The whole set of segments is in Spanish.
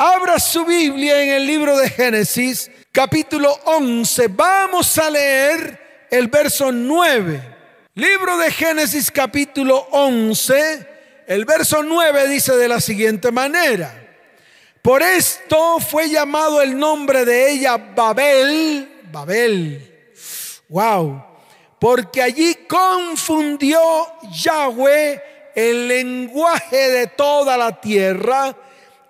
Abra su Biblia en el libro de Génesis, capítulo 11. Vamos a leer el verso 9. Libro de Génesis, capítulo 11. El verso 9 dice de la siguiente manera. Por esto fue llamado el nombre de ella Babel. Babel. Wow. Porque allí confundió Yahweh el lenguaje de toda la tierra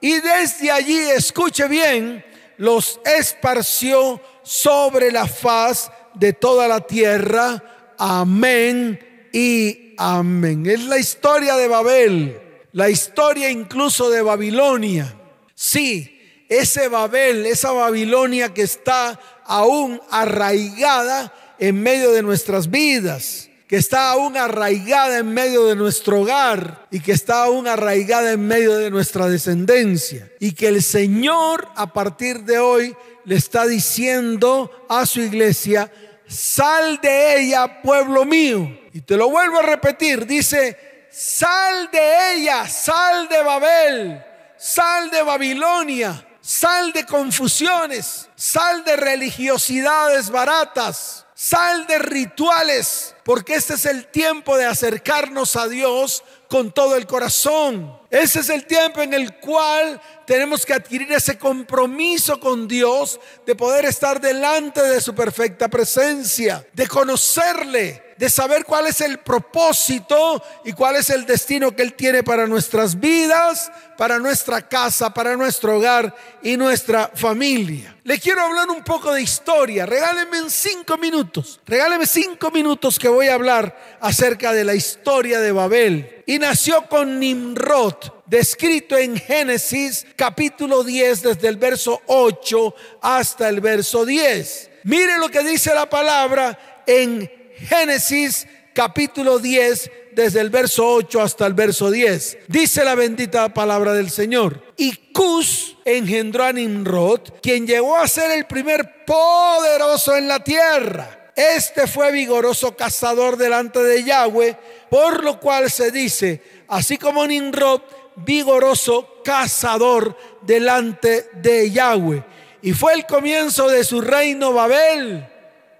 y desde allí, escuche bien, los esparció sobre la faz de toda la tierra. Amén y amén. Es la historia de Babel, la historia incluso de Babilonia. Sí, ese Babel, esa Babilonia que está aún arraigada en medio de nuestras vidas que está aún arraigada en medio de nuestro hogar y que está aún arraigada en medio de nuestra descendencia. Y que el Señor a partir de hoy le está diciendo a su iglesia, sal de ella, pueblo mío. Y te lo vuelvo a repetir, dice, sal de ella, sal de Babel, sal de Babilonia, sal de confusiones, sal de religiosidades baratas, sal de rituales porque este es el tiempo de acercarnos a Dios con todo el corazón. Ese es el tiempo en el cual tenemos que adquirir ese compromiso con Dios de poder estar delante de su perfecta presencia, de conocerle, de saber cuál es el propósito y cuál es el destino que Él tiene para nuestras vidas, para nuestra casa, para nuestro hogar y nuestra familia. Le quiero hablar un poco de historia. Regáleme en cinco minutos. Regáleme cinco minutos que voy a hablar acerca de la historia de Babel. Y nació con Nimrod, descrito en Génesis capítulo 10, desde el verso 8 hasta el verso 10. Mire lo que dice la palabra en Génesis capítulo 10, desde el verso 8 hasta el verso 10. Dice la bendita palabra del Señor. Y Cus engendró a Nimrod, quien llegó a ser el primer poderoso en la tierra. Este fue vigoroso cazador delante de Yahweh, por lo cual se dice, así como Nimrod, vigoroso cazador delante de Yahweh. Y fue el comienzo de su reino Babel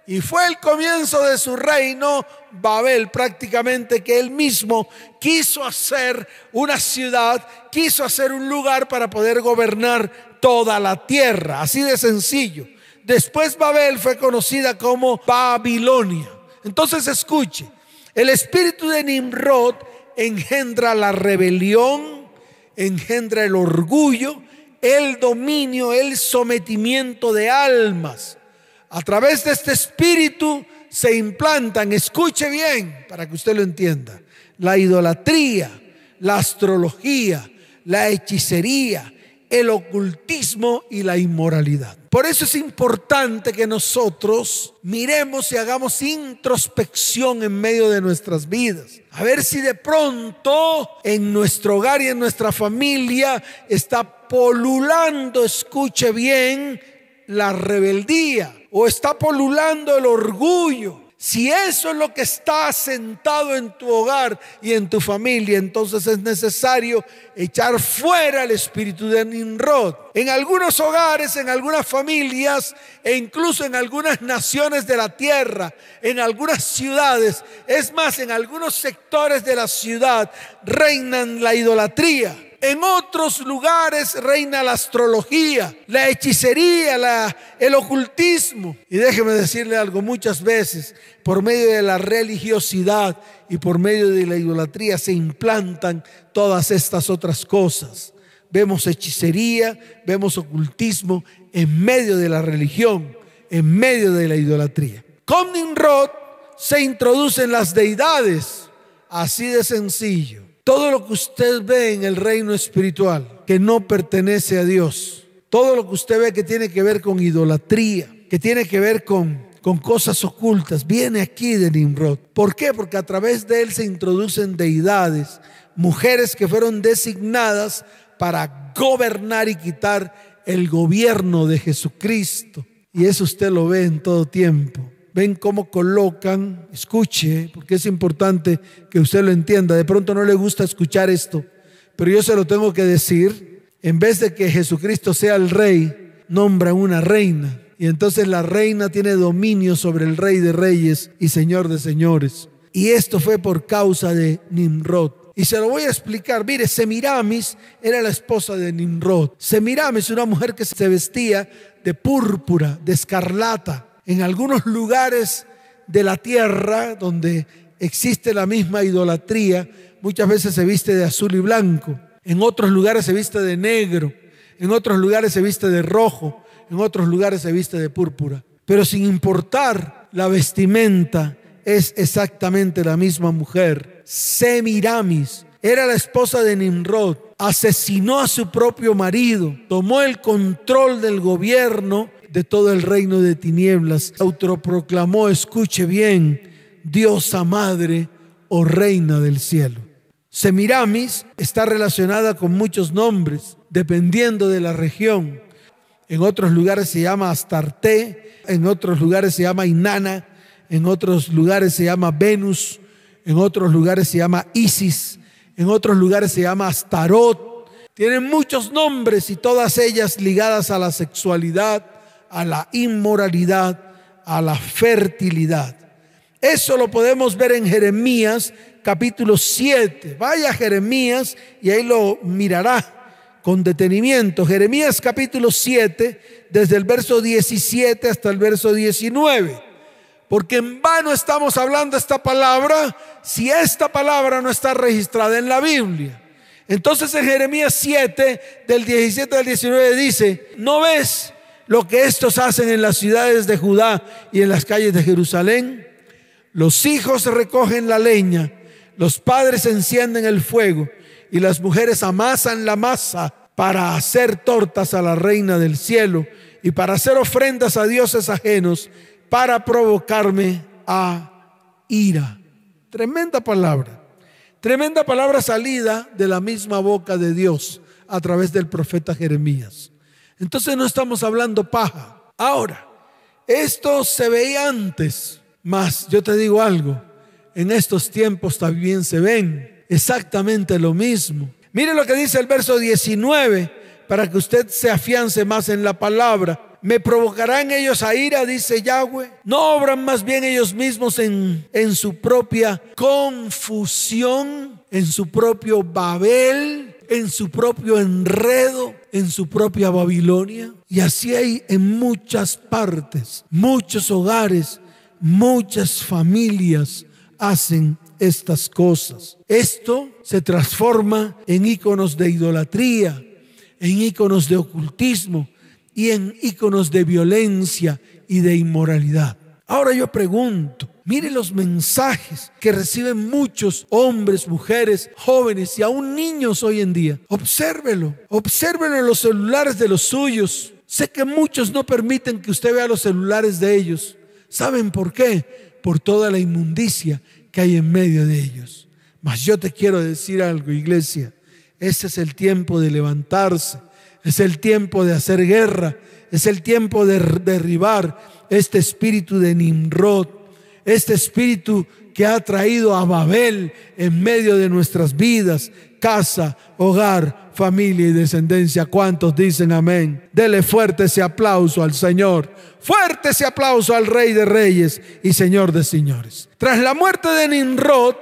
y fue el comienzo de su reino, Babel, prácticamente que él mismo quiso hacer una ciudad, quiso hacer un lugar para poder gobernar toda la tierra, así de sencillo. Después Babel fue conocida como Babilonia. Entonces escuche, el espíritu de Nimrod engendra la rebelión, engendra el orgullo, el dominio, el sometimiento de almas. A través de este espíritu se implantan, escuche bien para que usted lo entienda, la idolatría, la astrología, la hechicería, el ocultismo y la inmoralidad. Por eso es importante que nosotros miremos y hagamos introspección en medio de nuestras vidas. A ver si de pronto en nuestro hogar y en nuestra familia está polulando, escuche bien, la rebeldía o está polulando el orgullo. Si eso es lo que está sentado en tu hogar y en tu familia, entonces es necesario echar fuera el espíritu de Nimrod. En algunos hogares, en algunas familias e incluso en algunas naciones de la tierra, en algunas ciudades, es más, en algunos sectores de la ciudad, reinan la idolatría en otros lugares reina la astrología, la hechicería, el ocultismo. Y déjeme decirle algo, muchas veces por medio de la religiosidad y por medio de la idolatría se implantan todas estas otras cosas. Vemos hechicería, vemos ocultismo en medio de la religión, en medio de la idolatría. Con Nimrod se introducen las deidades, así de sencillo. Todo lo que usted ve en el reino espiritual que no pertenece a Dios, todo lo que usted ve que tiene que ver con idolatría, que tiene que ver con, con cosas ocultas, viene aquí de Nimrod. ¿Por qué? Porque a través de él se introducen deidades, mujeres que fueron designadas para gobernar y quitar el gobierno de Jesucristo. Y eso usted lo ve en todo tiempo ven cómo colocan, escuche, porque es importante que usted lo entienda. De pronto no le gusta escuchar esto, pero yo se lo tengo que decir. en vez de que Jesucristo sea el rey, nombra una reina. Y entonces la reina tiene dominio sobre el rey de reyes y señor de señores. Y esto fue por causa de Nimrod. Y se lo voy a explicar. Mire, Semiramis era la esposa de Nimrod. Semiramis, una mujer que se vestía de púrpura, de escarlata. En algunos lugares de la tierra donde existe la misma idolatría, muchas veces se viste de azul y blanco. En otros lugares se viste de negro. En otros lugares se viste de rojo. En otros lugares se viste de púrpura. Pero sin importar la vestimenta, es exactamente la misma mujer. Semiramis era la esposa de Nimrod. Asesinó a su propio marido. Tomó el control del gobierno de todo el reino de tinieblas. Autoproclamó, escuche bien, diosa madre o reina del cielo. Semiramis está relacionada con muchos nombres, dependiendo de la región. En otros lugares se llama Astarte, en otros lugares se llama Inanna, en otros lugares se llama Venus, en otros lugares se llama Isis, en otros lugares se llama Astarot. Tienen muchos nombres y todas ellas ligadas a la sexualidad, a la inmoralidad, a la fertilidad. Eso lo podemos ver en Jeremías capítulo 7. Vaya Jeremías y ahí lo mirará con detenimiento. Jeremías capítulo 7, desde el verso 17 hasta el verso 19. Porque en vano estamos hablando esta palabra si esta palabra no está registrada en la Biblia. Entonces en Jeremías 7, del 17 al 19 dice, ¿no ves lo que estos hacen en las ciudades de Judá y en las calles de Jerusalén? Los hijos recogen la leña, los padres encienden el fuego y las mujeres amasan la masa para hacer tortas a la reina del cielo y para hacer ofrendas a dioses ajenos para provocarme a ira. Tremenda palabra. Tremenda palabra salida de la misma boca de Dios a través del profeta Jeremías. Entonces no estamos hablando paja. Ahora, esto se veía antes, mas yo te digo algo, en estos tiempos también se ven exactamente lo mismo. Mire lo que dice el verso 19 para que usted se afiance más en la palabra me provocarán ellos a ira, dice Yahweh. No obran más bien ellos mismos en, en su propia confusión, en su propio Babel, en su propio enredo, en su propia Babilonia. Y así hay en muchas partes, muchos hogares, muchas familias hacen estas cosas. Esto se transforma en íconos de idolatría, en íconos de ocultismo, y en íconos de violencia y de inmoralidad. Ahora yo pregunto, mire los mensajes que reciben muchos hombres, mujeres, jóvenes y aún niños hoy en día. Obsérvelo, obsérvelo en los celulares de los suyos. Sé que muchos no permiten que usted vea los celulares de ellos. ¿Saben por qué? Por toda la inmundicia que hay en medio de ellos. Mas yo te quiero decir algo, iglesia. Ese es el tiempo de levantarse es el tiempo de hacer guerra. Es el tiempo de derribar este espíritu de Nimrod. Este espíritu que ha traído a Babel en medio de nuestras vidas, casa, hogar, familia y descendencia. ¿Cuántos dicen amén? Dele fuerte ese aplauso al Señor. Fuerte ese aplauso al Rey de Reyes y Señor de Señores. Tras la muerte de Nimrod,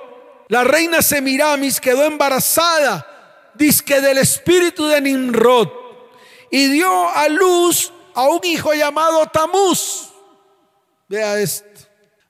la reina Semiramis quedó embarazada, disque del espíritu de Nimrod y dio a luz a un hijo llamado Tamuz. Vea esto.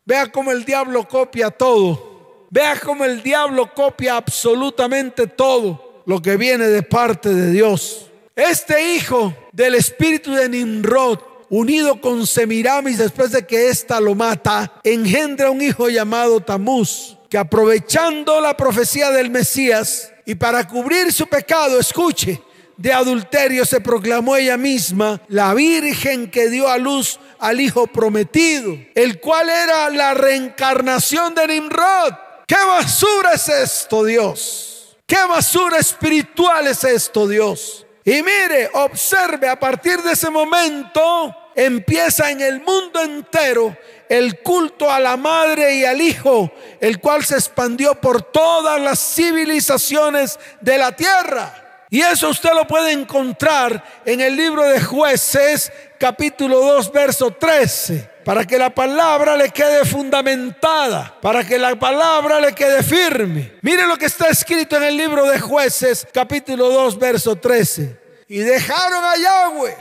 Vea cómo el diablo copia todo. Vea cómo el diablo copia absolutamente todo lo que viene de parte de Dios. Este hijo del espíritu de Nimrod, unido con Semiramis después de que ésta lo mata, engendra un hijo llamado Tamuz, que aprovechando la profecía del Mesías y para cubrir su pecado, escuche, de adulterio se proclamó ella misma la virgen que dio a luz al hijo prometido, el cual era la reencarnación de Nimrod. ¿Qué basura es esto, Dios? ¿Qué basura espiritual es esto, Dios? Y mire, observe, a partir de ese momento empieza en el mundo entero el culto a la madre y al hijo, el cual se expandió por todas las civilizaciones de la tierra. Y eso usted lo puede encontrar en el libro de jueces capítulo 2 verso 13 para que la palabra le quede fundamentada, para que la palabra le quede firme. Mire lo que está escrito en el libro de jueces, capítulo 2, verso 13. Y dejaron a Yahweh,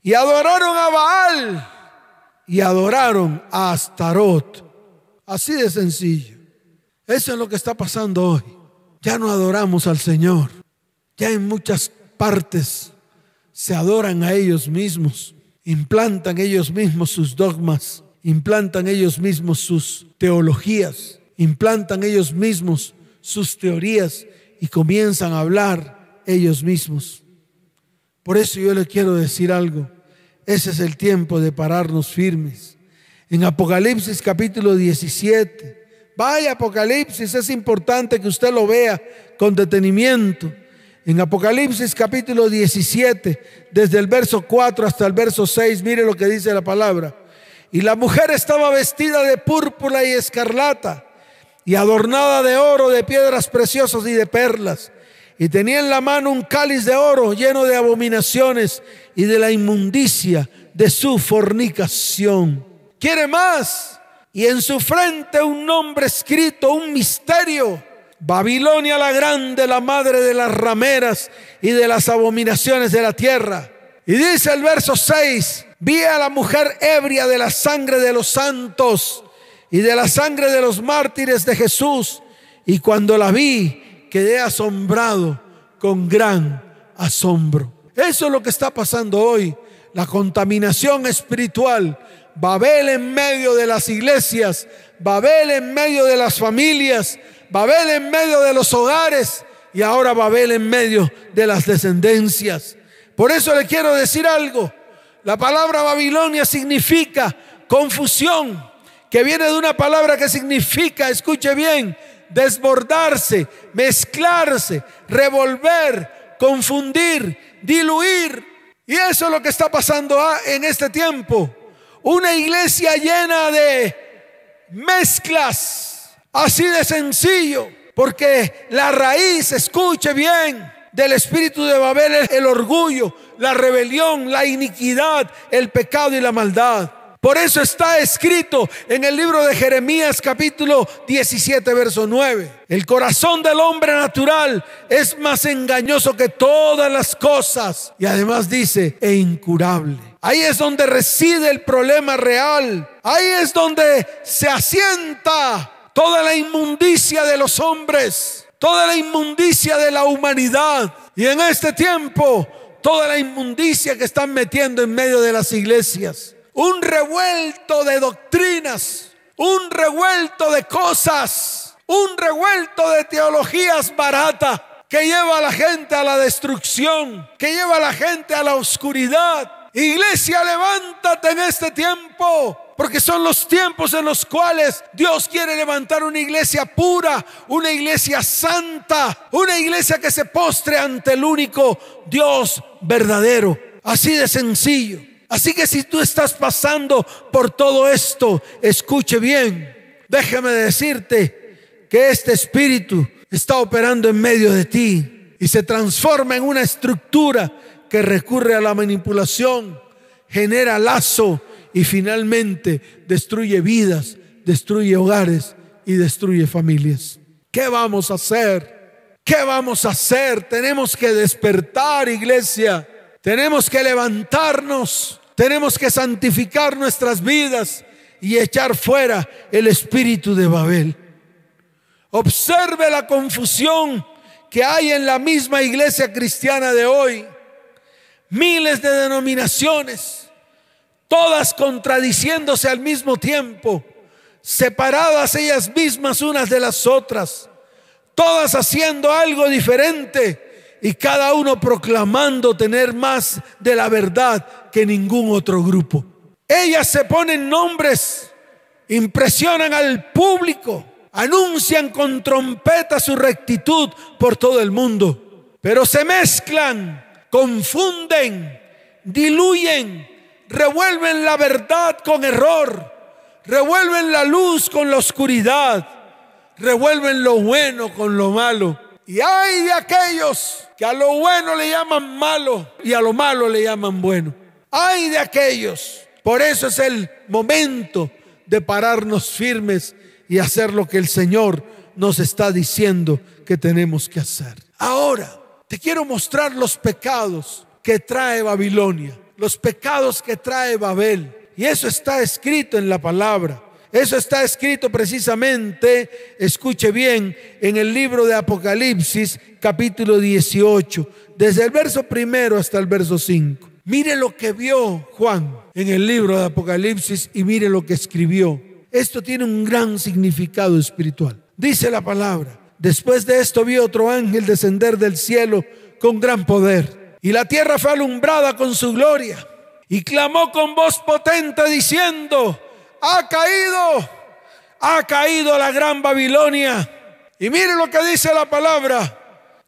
y adoraron a Baal, y adoraron a Astarot. Así de sencillo. Eso es lo que está pasando hoy. Ya no adoramos al Señor. Ya en muchas partes se adoran a ellos mismos implantan ellos mismos sus dogmas, implantan ellos mismos sus teologías, implantan ellos mismos sus teorías y comienzan a hablar ellos mismos. Por eso yo le quiero decir algo. Ese es el tiempo de pararnos firmes. En Apocalipsis capítulo 17, vaya Apocalipsis, es importante que usted lo vea con detenimiento. En Apocalipsis capítulo 17, desde el verso 4 hasta el verso 6, mire lo que dice la palabra. Y la mujer estaba vestida de púrpura y escarlata y adornada de oro, de piedras preciosas y de perlas. Y tenía en la mano un cáliz de oro lleno de abominaciones y de la inmundicia de su fornicación. ¿Quiere más? Y en su frente un nombre escrito, un misterio Babilonia la grande, la madre de las rameras y de las abominaciones de la tierra. Y dice el verso 6, vi a la mujer ebria de la sangre de los santos y de la sangre de los mártires de Jesús. Y cuando la vi, quedé asombrado con gran asombro. Eso es lo que está pasando hoy, la contaminación espiritual. Babel en medio de las iglesias, Babel en medio de las familias, Babel en medio de los hogares y ahora Babel en medio de las descendencias. Por eso le quiero decir algo. La palabra Babilonia significa confusión, que viene de una palabra que significa, escuche bien, desbordarse, mezclarse, revolver, confundir, diluir. Y eso es lo que está pasando en este tiempo. Una iglesia llena de mezclas Así de sencillo, porque la raíz, escuche bien, del espíritu de Babel es el orgullo, la rebelión, la iniquidad, el pecado y la maldad. Por eso está escrito en el libro de Jeremías capítulo 17, verso 9. El corazón del hombre natural es más engañoso que todas las cosas. Y además dice, e incurable. Ahí es donde reside el problema real. Ahí es donde se asienta toda la inmundicia de los hombres, toda la inmundicia de la humanidad. Y en este tiempo, toda la inmundicia que están metiendo en medio de las iglesias. Un revuelto de doctrinas, un revuelto de cosas, un revuelto de teologías baratas que lleva a la gente a la destrucción, que lleva a la gente a la oscuridad. Iglesia, levántate en este tiempo porque son los tiempos en los cuales Dios quiere levantar una iglesia pura, una iglesia santa, una iglesia que se postre ante el único Dios verdadero. Así de sencillo. Así que si tú estás pasando por todo esto, escuche bien. Déjame decirte que este espíritu está operando en medio de ti y se transforma en una estructura que recurre a la manipulación, genera lazo, y finalmente destruye vidas, destruye hogares y destruye familias. ¿Qué vamos a hacer? ¿Qué vamos a hacer? Tenemos que despertar, iglesia. Tenemos que levantarnos. Tenemos que santificar nuestras vidas y echar fuera el espíritu de Babel. Observe la confusión que hay en la misma iglesia cristiana de hoy. Miles de denominaciones todas contradiciéndose al mismo tiempo, separadas ellas mismas unas de las otras, todas haciendo algo diferente y cada uno proclamando tener más de la verdad que ningún otro grupo. Ellas se ponen nombres, impresionan al público, anuncian con trompeta su rectitud por todo el mundo, pero se mezclan, confunden, diluyen revuelven la verdad con error, revuelven la luz con la oscuridad, revuelven lo bueno con lo malo. Y hay de aquellos que a lo bueno le llaman malo y a lo malo le llaman bueno. Hay de aquellos. Por eso es el momento de pararnos firmes y hacer lo que el Señor nos está diciendo que tenemos que hacer. Ahora, te quiero mostrar los pecados que trae Babilonia, los pecados que trae Babel. Y eso está escrito en la palabra. Eso está escrito precisamente, escuche bien, en el libro de Apocalipsis capítulo 18, desde el verso primero hasta el verso 5. Mire lo que vio Juan en el libro de Apocalipsis y mire lo que escribió. Esto tiene un gran significado espiritual. Dice la palabra, después de esto vi otro ángel descender del cielo con gran poder y la tierra fue alumbrada con su gloria y clamó con voz potente diciendo, ha caído, ha caído la gran Babilonia. Y mire lo que dice la palabra,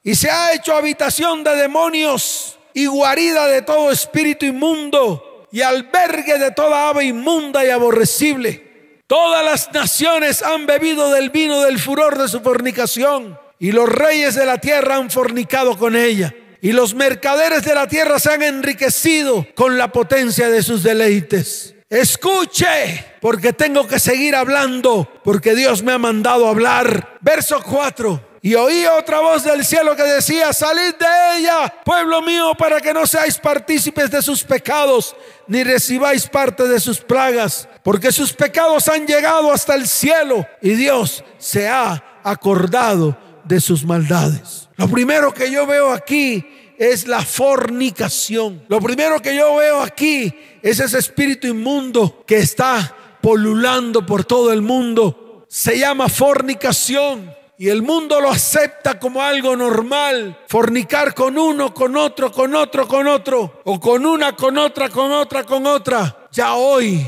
y se ha hecho habitación de demonios y guarida de todo espíritu inmundo y albergue de toda ave inmunda y aborrecible. Todas las naciones han bebido del vino del furor de su fornicación y los reyes de la tierra han fornicado con ella. Y los mercaderes de la tierra se han enriquecido con la potencia de sus deleites. Escuche, porque tengo que seguir hablando, porque Dios me ha mandado hablar. Verso 4. Y oí otra voz del cielo que decía, salid de ella, pueblo mío, para que no seáis partícipes de sus pecados, ni recibáis parte de sus plagas, porque sus pecados han llegado hasta el cielo y Dios se ha acordado de sus maldades. Lo primero que yo veo aquí es la fornicación. Lo primero que yo veo aquí es ese espíritu inmundo que está polulando por todo el mundo. Se llama fornicación. Y el mundo lo acepta como algo normal. Fornicar con uno, con otro, con otro, con otro. O con una, con otra, con otra, con otra. Ya hoy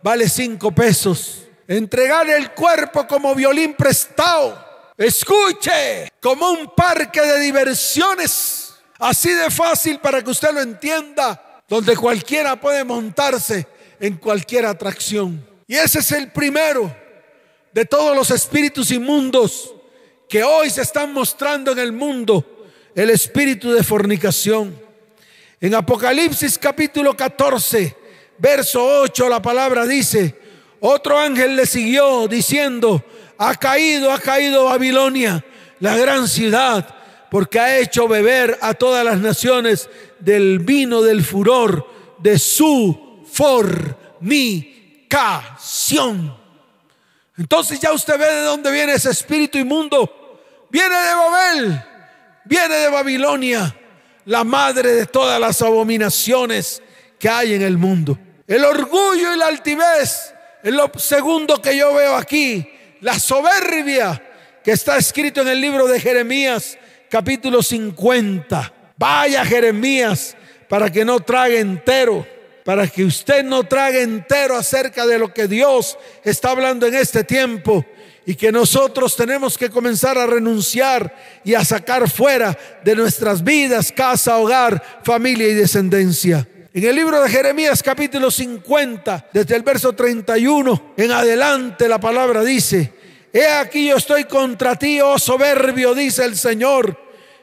vale cinco pesos. Entregar el cuerpo como violín prestado. Escuche, como un parque de diversiones. Así de fácil para que usted lo entienda. Donde cualquiera puede montarse en cualquier atracción. Y ese es el primero de todos los espíritus inmundos que hoy se están mostrando en el mundo, el espíritu de fornicación. En Apocalipsis capítulo 14, verso 8, la palabra dice, otro ángel le siguió diciendo, ha caído, ha caído Babilonia, la gran ciudad, porque ha hecho beber a todas las naciones del vino del furor de su fornicación. Entonces ya usted ve de dónde viene ese espíritu inmundo viene de Babel, viene de Babilonia, la madre de todas las abominaciones que hay en el mundo. El orgullo y la altivez es lo segundo que yo veo aquí. La soberbia que está escrito en el libro de Jeremías, capítulo 50. Vaya Jeremías para que no trague entero, para que usted no trague entero acerca de lo que Dios está hablando en este tiempo y que nosotros tenemos que comenzar a renunciar y a sacar fuera de nuestras vidas, casa, hogar, familia y descendencia. En el libro de Jeremías capítulo 50, desde el verso 31 en adelante, la palabra dice, He aquí yo estoy contra ti, oh soberbio, dice el Señor,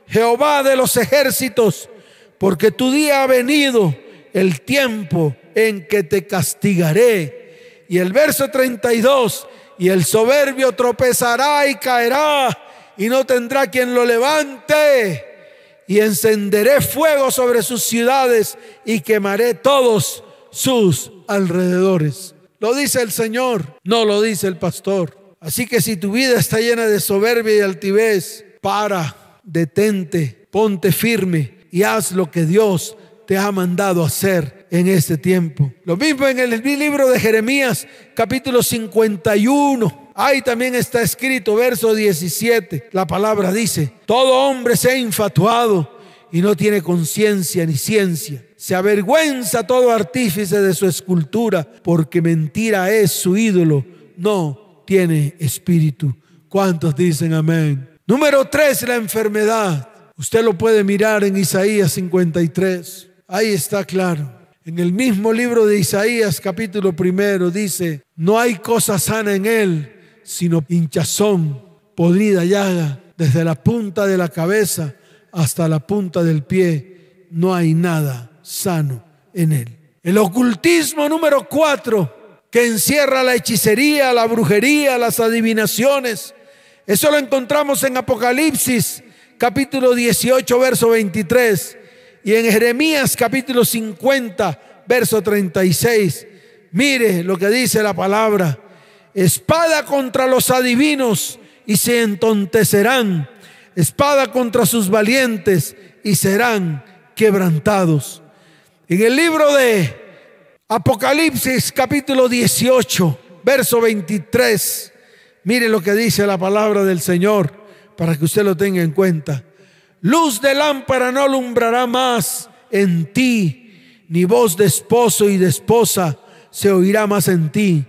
Jehová de los ejércitos, porque tu día ha venido, el tiempo en que te castigaré. Y el verso 32, y el soberbio tropezará y caerá y no tendrá quien lo levante. Y encenderé fuego sobre sus ciudades y quemaré todos sus alrededores. Lo dice el Señor, no lo dice el pastor. Así que si tu vida está llena de soberbia y altivez, para, detente, ponte firme y haz lo que Dios te ha mandado hacer en este tiempo. Lo mismo en el libro de Jeremías, capítulo 51. Ahí también está escrito, verso 17. La palabra dice, todo hombre se ha infatuado y no tiene conciencia ni ciencia. Se avergüenza todo artífice de su escultura, porque mentira es su ídolo. No tiene espíritu. ¿Cuántos dicen amén? Número tres, la enfermedad. Usted lo puede mirar en Isaías 53. Ahí está claro. En el mismo libro de Isaías capítulo primero dice, no hay cosa sana en él, sino hinchazón, podrida llaga desde la punta de la cabeza hasta la punta del pie, no hay nada sano en él. El ocultismo número cuatro, que encierra la hechicería, la brujería, las adivinaciones. Eso lo encontramos en Apocalipsis capítulo 18, verso 23, y en Jeremías capítulo 50, verso 36. Mire lo que dice la palabra. Espada contra los adivinos y se entontecerán. Espada contra sus valientes y serán quebrantados. En el libro de Apocalipsis capítulo 18, verso 23, mire lo que dice la palabra del Señor para que usted lo tenga en cuenta. Luz de lámpara no alumbrará más en ti, ni voz de esposo y de esposa se oirá más en ti,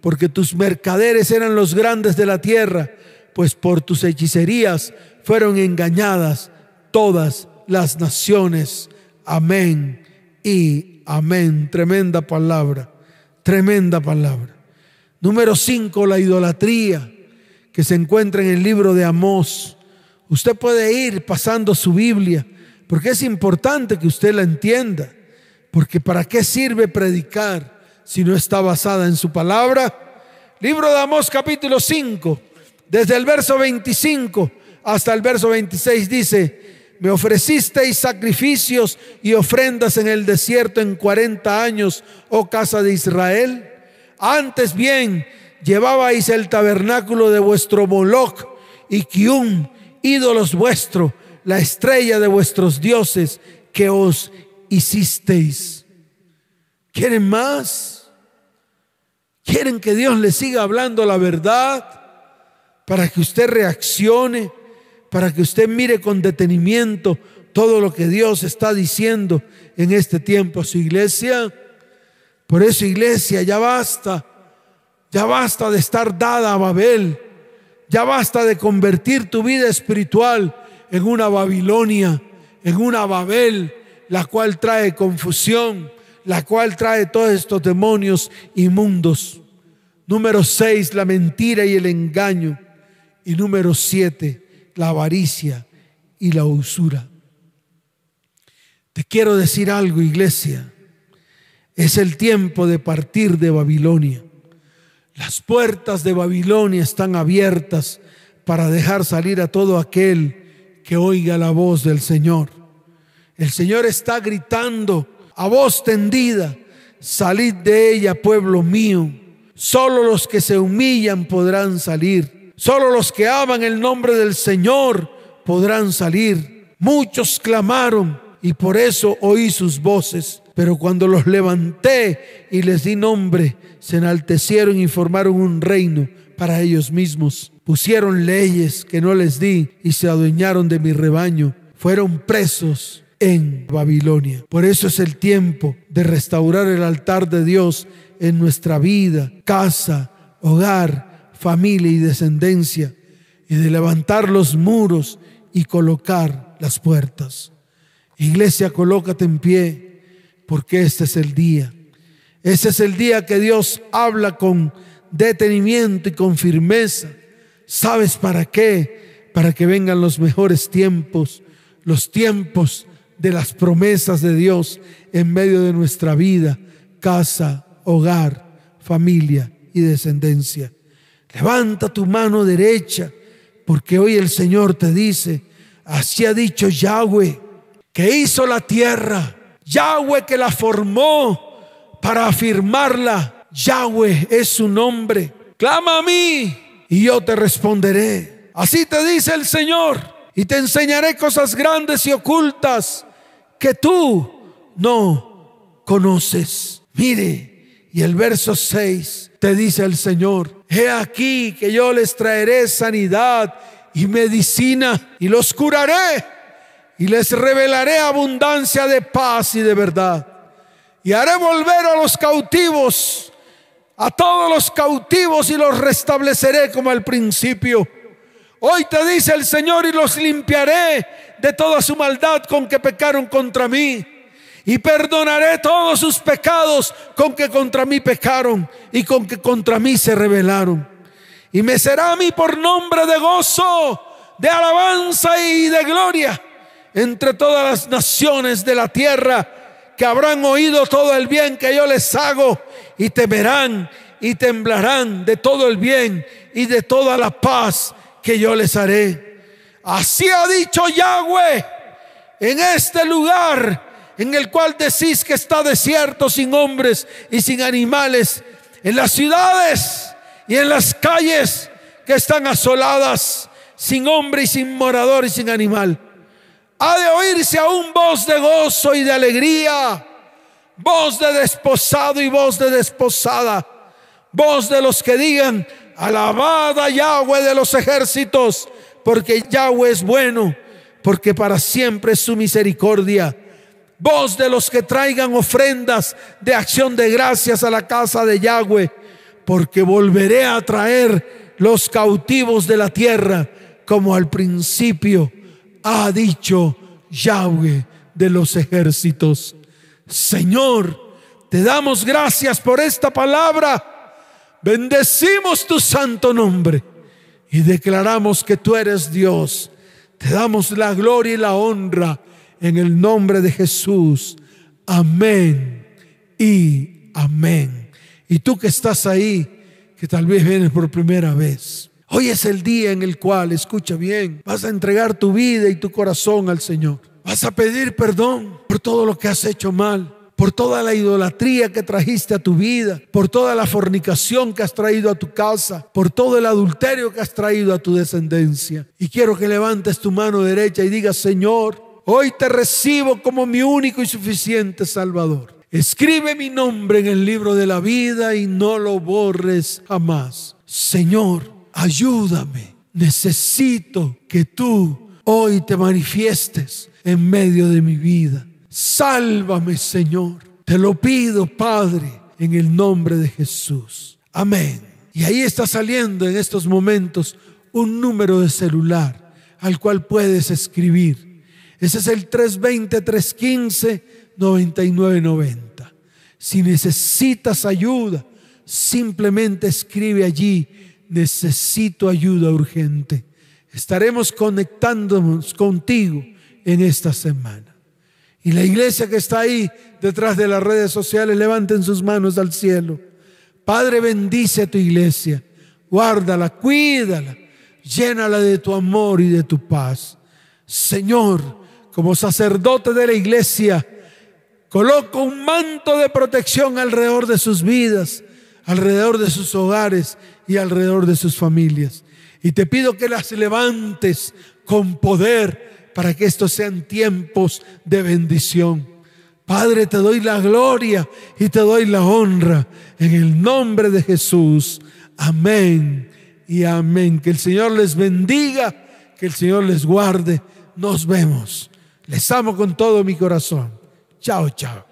porque tus mercaderes eran los grandes de la tierra, pues por tus hechicerías fueron engañadas todas las naciones. Amén y amén. Tremenda palabra, tremenda palabra. Número cinco, la idolatría que se encuentra en el libro de Amós. Usted puede ir pasando su Biblia, porque es importante que usted la entienda, porque ¿para qué sirve predicar si no está basada en su palabra? Libro de Amós capítulo 5, desde el verso 25 hasta el verso 26 dice, me ofrecisteis sacrificios y ofrendas en el desierto en 40 años, oh casa de Israel. Antes bien, llevabais el tabernáculo de vuestro Moloch y Kium, ídolos vuestros, la estrella de vuestros dioses que os hicisteis. ¿Quieren más? ¿Quieren que Dios le siga hablando la verdad? Para que usted reaccione, para que usted mire con detenimiento todo lo que Dios está diciendo en este tiempo a su iglesia. Por eso, iglesia, ya basta ya basta de estar dada a Babel. Ya basta de convertir tu vida espiritual en una Babilonia, en una Babel, la cual trae confusión, la cual trae todos estos demonios inmundos. Número seis, la mentira y el engaño. Y número siete, la avaricia y la usura. Te quiero decir algo, iglesia. Es el tiempo de partir de Babilonia. Las puertas de Babilonia están abiertas para dejar salir a todo aquel que oiga la voz del Señor. El Señor está gritando a voz tendida, salid de ella, pueblo mío. Solo los que se humillan podrán salir. Solo los que aman el nombre del Señor podrán salir. Muchos clamaron y por eso oí sus voces. Pero cuando los levanté y les di nombre, se enaltecieron y formaron un reino para ellos mismos. Pusieron leyes que no les di y se adueñaron de mi rebaño. Fueron presos en Babilonia. Por eso es el tiempo de restaurar el altar de Dios en nuestra vida, casa, hogar, familia y descendencia, y de levantar los muros y colocar las puertas. Iglesia, colócate en pie, porque este es el día ese es el día que Dios habla con detenimiento y con firmeza. ¿Sabes para qué? Para que vengan los mejores tiempos, los tiempos de las promesas de Dios en medio de nuestra vida, casa, hogar, familia y descendencia. Levanta tu mano derecha, porque hoy el Señor te dice, así ha dicho Yahweh, que hizo la tierra, Yahweh que la formó, para afirmarla. Yahweh es su nombre. Clama a mí y yo te responderé. Así te dice el Señor. Y te enseñaré cosas grandes y ocultas que tú no conoces. Mire, y el verso 6 te dice el Señor, he aquí que yo les traeré sanidad y medicina y los curaré y les revelaré abundancia de paz y de verdad y haré volver a los cautivos, a todos los cautivos y los restableceré como al principio. Hoy te dice el Señor y los limpiaré de toda su maldad con que pecaron contra mí. Y perdonaré todos sus pecados con que contra mí pecaron y con que contra mí se rebelaron. Y me será a mí por nombre de gozo de alabanza y de gloria entre todas las naciones de la tierra que habrán oído todo el bien que yo les hago y temerán y temblarán de todo el bien y de toda la paz que yo les haré. Así ha dicho Yahweh en este lugar en el cual decís que está desierto sin hombres y sin animales, en las ciudades y en las calles que están asoladas, sin hombre y sin morador y sin animal. Ha de oírse aún voz de gozo y de alegría, voz de desposado y voz de desposada, voz de los que digan, alabada Yahweh de los ejércitos, porque Yahweh es bueno, porque para siempre es su misericordia. Voz de los que traigan ofrendas de acción de gracias a la casa de Yahweh, porque volveré a traer los cautivos de la tierra como al principio ha dicho Yahweh de los ejércitos. Señor, te damos gracias por esta palabra. Bendecimos tu santo nombre y declaramos que tú eres Dios. Te damos la gloria y la honra en el nombre de Jesús. Amén y amén. Y tú que estás ahí, que tal vez vienes por primera vez. Hoy es el día en el cual, escucha bien, vas a entregar tu vida y tu corazón al Señor. Vas a pedir perdón por todo lo que has hecho mal, por toda la idolatría que trajiste a tu vida, por toda la fornicación que has traído a tu casa, por todo el adulterio que has traído a tu descendencia. Y quiero que levantes tu mano derecha y digas, Señor, hoy te recibo como mi único y suficiente Salvador. Escribe mi nombre en el libro de la vida y no lo borres jamás. Señor, ayúdame. Necesito que tú hoy te manifiestes en medio de mi vida. Sálvame, Señor. Te lo pido, Padre, en el nombre de Jesús. Amén. Y ahí está saliendo en estos momentos un número de celular al cual puedes escribir. Ese es el 320-315-9990. Si necesitas ayuda, simplemente escribe allí necesito ayuda urgente. Estaremos conectándonos contigo en esta semana. Y la iglesia que está ahí detrás de las redes sociales, levanten sus manos al cielo. Padre, bendice a tu iglesia, guárdala, cuídala, llénala de tu amor y de tu paz. Señor, como sacerdote de la iglesia, coloco un manto de protección alrededor de sus vidas, alrededor de sus hogares y alrededor de sus familias. Y te pido que las levantes con poder para que estos sean tiempos de bendición. Padre, te doy la gloria y te doy la honra en el nombre de Jesús. Amén y amén. Que el Señor les bendiga, que el Señor les guarde. Nos vemos. Les amo con todo mi corazón. Chao, chao.